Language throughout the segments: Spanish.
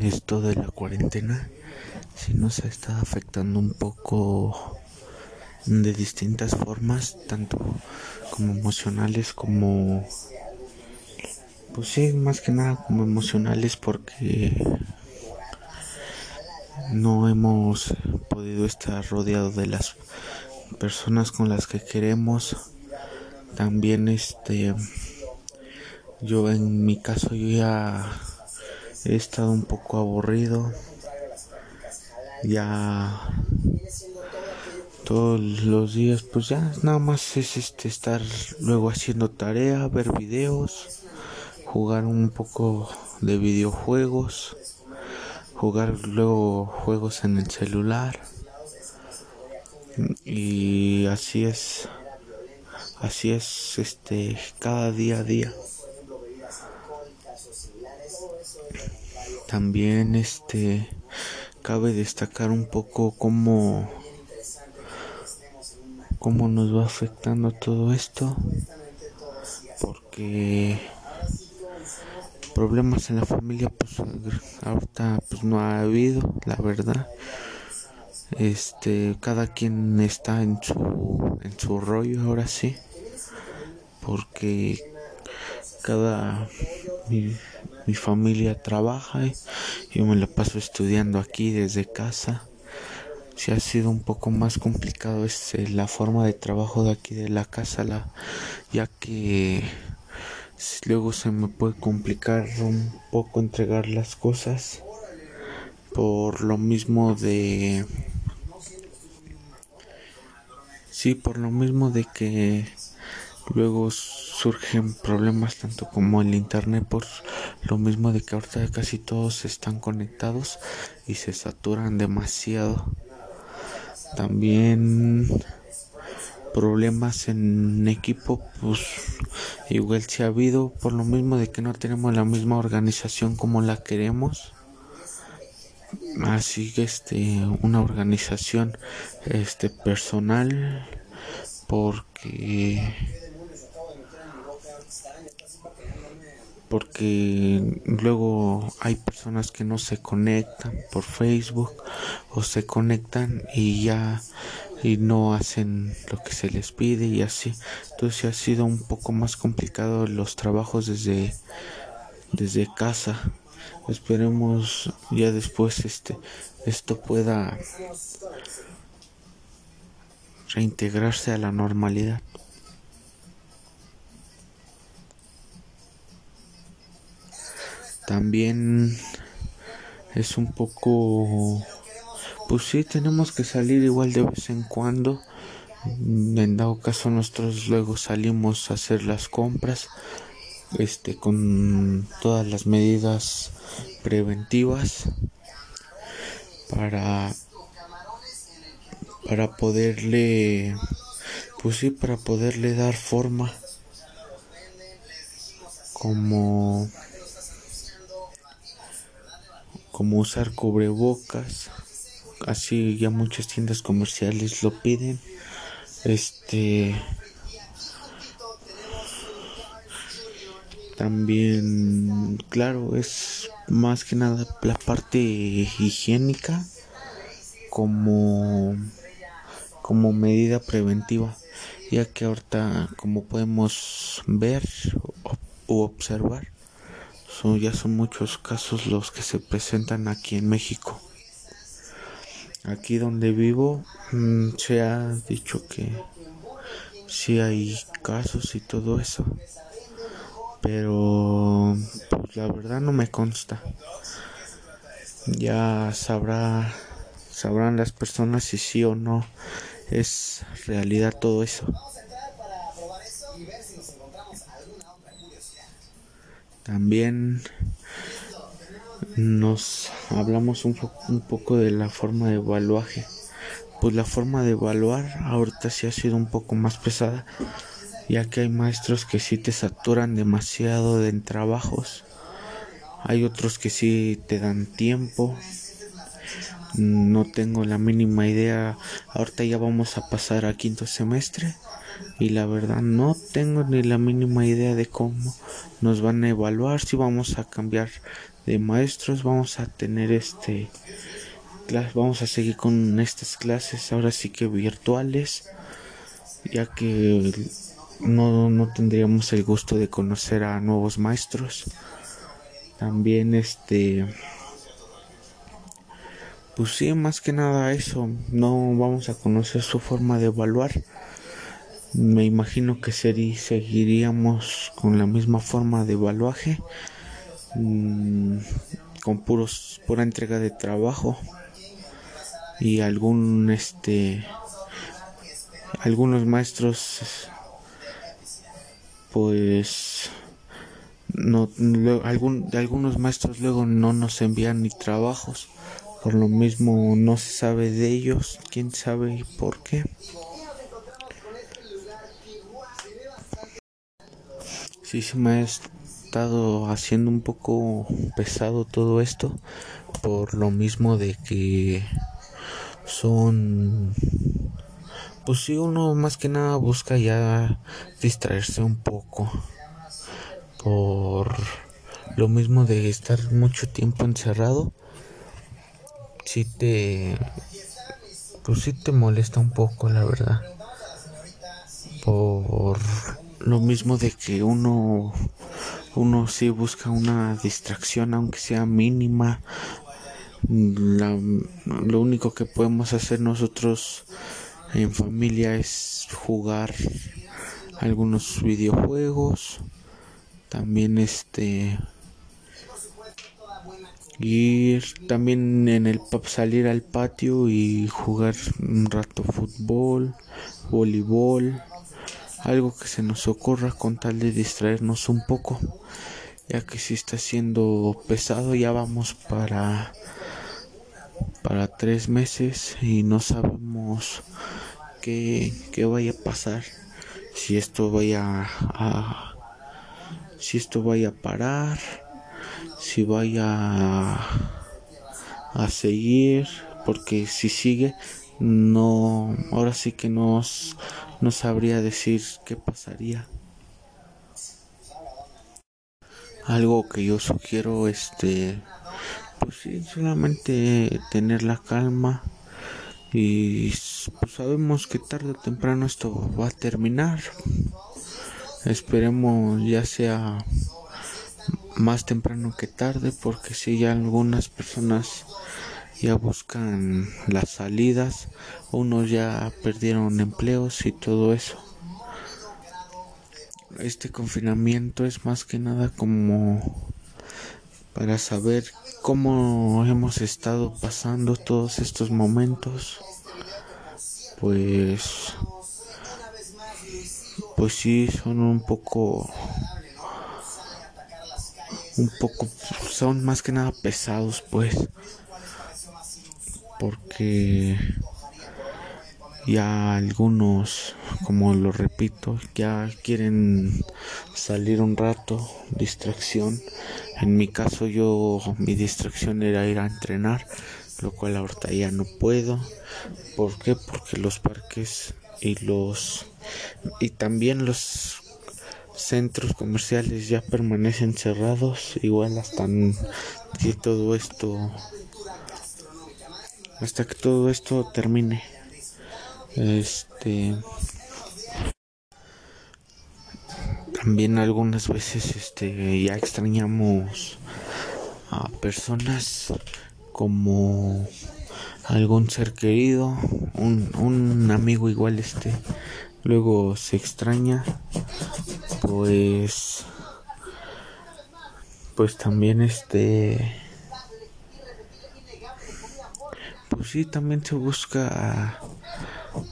esto de la cuarentena sí nos ha estado afectando un poco de distintas formas, tanto como emocionales como pues sí, más que nada como emocionales porque no hemos podido estar rodeados de las personas con las que queremos. También este yo en mi caso yo ya he estado un poco aburrido. Ya todos los días pues ya nada más es este estar luego haciendo tarea, ver videos, jugar un poco de videojuegos jugar luego juegos en el celular y así es así es este cada día a día también este cabe destacar un poco cómo cómo nos va afectando todo esto porque problemas en la familia pues ahorita pues no ha habido la verdad. Este cada quien está en su en su rollo ahora sí porque cada mi familia trabaja y yo me la paso estudiando aquí desde casa. Si ha sido un poco más complicado este, la forma de trabajo de aquí de la casa ya que luego se me puede complicar un poco entregar las cosas por lo mismo de sí por lo mismo de que luego surgen problemas tanto como el internet por lo mismo de que ahorita casi todos están conectados y se saturan demasiado. También problemas en equipo pues igual si ha habido por lo mismo de que no tenemos la misma organización como la queremos. Así que este una organización este personal porque porque luego hay personas que no se conectan por Facebook o se conectan y ya y no hacen lo que se les pide y así. Entonces ha sido un poco más complicado los trabajos desde desde casa. Esperemos ya después este esto pueda reintegrarse a la normalidad. También es un poco pues sí tenemos que salir igual de vez en cuando. En dado caso nosotros luego salimos a hacer las compras este con todas las medidas preventivas para para poderle pues sí para poderle dar forma como como usar cubrebocas. Así ya muchas tiendas comerciales lo piden. Este también claro es más que nada la parte higiénica como como medida preventiva ya que ahorita como podemos ver o observar son ya son muchos casos los que se presentan aquí en México Aquí donde vivo mm, se ha dicho que sí hay casos y todo eso. Pero pues la verdad no me consta. Ya sabrá sabrán las personas si sí o no es realidad todo eso. También nos hablamos un, un, poco de la forma de evaluaje. Pues la forma de evaluar ahorita sí ha sido un poco más pesada, ya que hay maestros que sí te saturan demasiado en trabajos. Hay otros que sí te dan tiempo. No tengo la mínima idea. Ahorita ya vamos a pasar a quinto semestre. y la verdad no tengo ni la mínima idea de cómo nos van a evaluar si vamos a cambiar de maestros vamos a tener este vamos a seguir con estas clases ahora sí que virtuales ya que no, no tendríamos el gusto de conocer a nuevos maestros también este pues sí más que nada eso no vamos a conocer su forma de evaluar. Me imagino que seguiríamos con la misma forma de evaluaje mm, con puros pura entrega de trabajo y algún este algunos maestros pues no algún, algunos maestros luego no nos envían ni trabajos por lo mismo no se sabe de ellos quién sabe por qué. Sí se me ha estado haciendo un poco pesado todo esto por lo mismo de que son pues si uno más que nada busca ya distraerse un poco por lo mismo de estar mucho tiempo encerrado si te pues si te molesta un poco la verdad. Por lo mismo de que uno uno sí busca una distracción aunque sea mínima. Lo único que podemos hacer nosotros en familia es jugar algunos videojuegos. También este ir también en el salir al patio y jugar un rato fútbol voleibol algo que se nos ocurra con tal de distraernos un poco ya que si está siendo pesado ya vamos para para tres meses y no sabemos qué, qué vaya a pasar. Si esto vaya a si esto vaya a parar si vaya a, seguir porque si sigue no ahora sí que nos no sabría decir qué pasaría algo que yo sugiero este pues sí, solamente tener la calma y pues sabemos que tarde o temprano esto va a terminar. Esperemos ya sea más temprano que tarde porque si ya algunas personas ya buscan las salidas, unos ya perdieron empleos y todo eso. Este confinamiento es más que nada como para saber cómo hemos estado pasando todos estos momentos pues pues sí son un poco un poco son más que nada pesados pues porque ya algunos, como lo repito, ya quieren salir un rato, distracción. En mi caso yo, mi distracción era ir a entrenar, lo cual ahorita ya no puedo. ¿Por qué? Porque los parques y los y también los centros comerciales ya permanecen cerrados, igual hasta que todo esto hasta que todo esto termine. Este también algunas veces este ya extrañamos a personas como algún ser querido, un, un amigo igual este luego se extraña pues pues también este pues sí también se busca a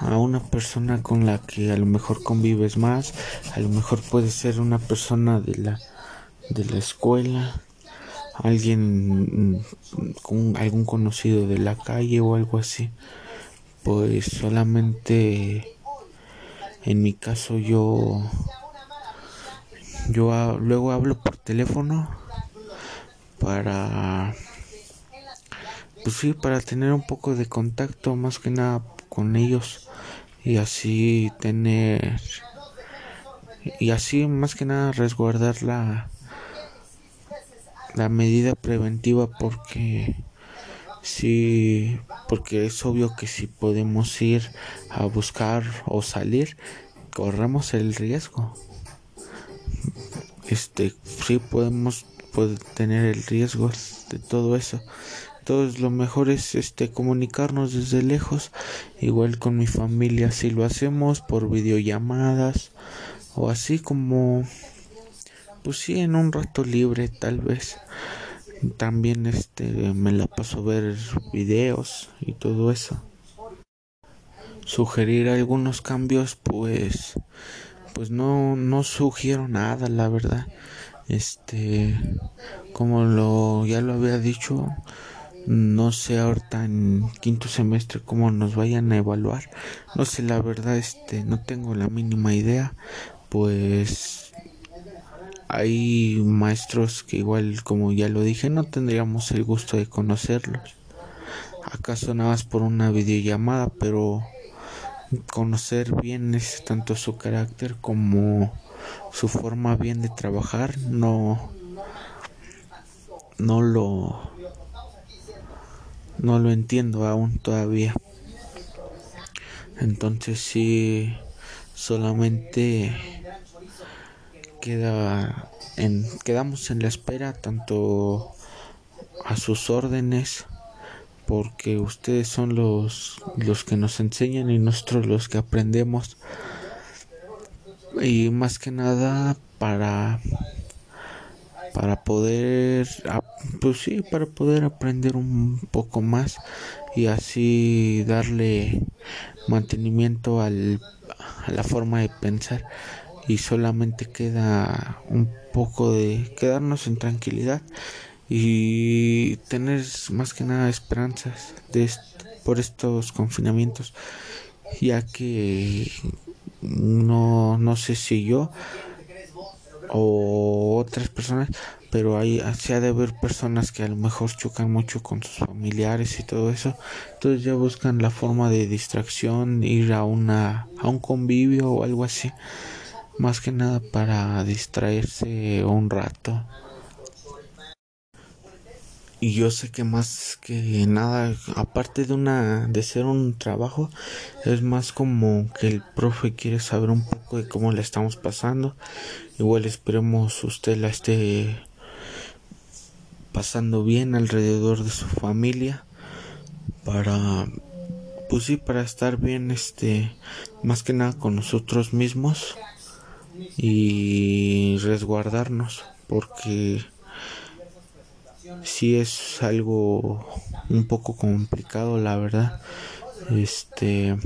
a una persona con la que a lo mejor convives más, a lo mejor puede ser una persona de la de la escuela, alguien con algún conocido de la calle o algo así. Pues solamente en mi caso yo yo luego hablo por teléfono para pues sí, para tener un poco de contacto más que nada con ellos y así tener y así más que nada resguardar la la medida preventiva porque si porque es obvio que si podemos ir a buscar o salir corremos el riesgo. Este sí podemos tener el riesgo de todo eso. Entonces lo mejor es este comunicarnos desde lejos. Igual con mi familia si lo hacemos por videollamadas o así como pues sí en un rato libre tal vez también este me la paso a ver videos y todo eso. Sugerir algunos cambios pues pues no no sugiero nada la verdad. Este como lo ya lo había dicho no sé ahorita en quinto semestre cómo nos vayan a evaluar. No sé la verdad este no tengo la mínima idea. Pues hay maestros que igual como ya lo dije no tendríamos el gusto de conocerlos. Acaso nada más por una videollamada pero conocer bien es tanto su carácter como su forma bien de trabajar no no lo no lo entiendo aún todavía. Entonces sí solamente queda en, quedamos en la espera tanto a sus órdenes porque ustedes son los, los que nos enseñan y nosotros los que aprendemos. Y más que nada para para poder pues sí para poder aprender un poco más y así darle mantenimiento al, a la forma de pensar y solamente queda un poco de quedarnos en tranquilidad y tener más que nada esperanzas de por estos confinamientos ya que no no sé si yo o otras personas pero hay se ha de haber personas que a lo mejor chocan mucho con sus familiares y todo eso. Entonces ya buscan la forma de distracción ir a una a un convivio o algo así más que nada para distraerse un rato. Y yo sé que más que nada, aparte de una de ser un trabajo, es más como que el profe quiere saber un poco de cómo le estamos pasando. Igual esperemos usted la esté pasando bien alrededor de su familia para pues sí para estar bien este más que nada con nosotros mismos y resguardarnos porque si es algo un poco complicado la verdad. Este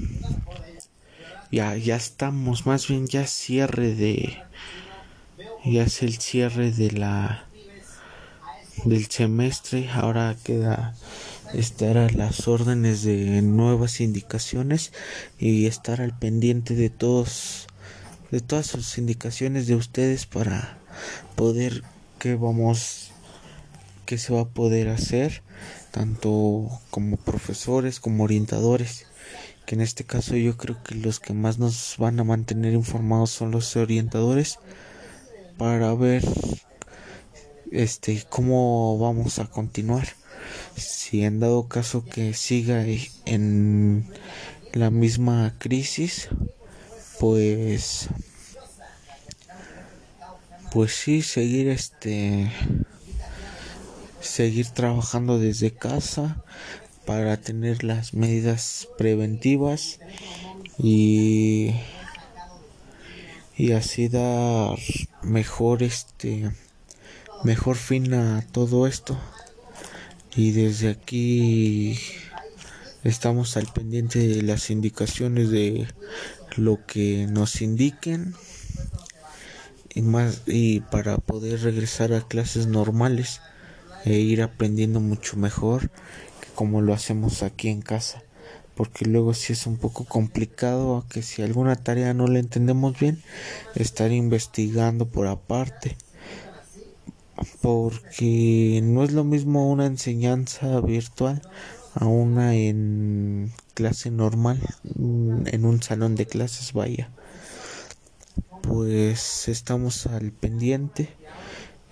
ya ya estamos más bien ya cierre de ya es el cierre de la del semestre. Ahora queda estar a las órdenes de nuevas indicaciones y estar al pendiente de todos de todas sus indicaciones de ustedes para poder que vamos que se va a poder hacer tanto como profesores como orientadores que en este caso yo creo que los que más nos van a mantener informados son los orientadores para ver este cómo vamos a continuar. Si en dado caso que siga en la misma crisis pues pues sí seguir este seguir trabajando desde casa para tener las medidas preventivas y y así dar mejor este mejor fin a todo esto. Y desde aquí estamos al pendiente de las indicaciones de lo que nos indiquen y más y para poder regresar a clases normales e ir aprendiendo mucho mejor que como lo hacemos aquí en casa. Porque luego si es un poco complicado que si alguna tarea no la entendemos bien estar investigando por aparte. Porque no es lo mismo una enseñanza virtual a una en clase normal, mm, en un salón de clases, vaya. Pues estamos al pendiente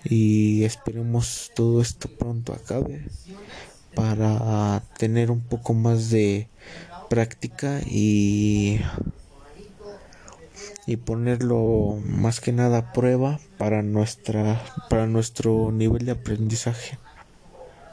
y esperemos todo esto pronto acabe para tener un poco más de práctica y y ponerlo más que nada a prueba para nuestra para nuestro nivel de aprendizaje.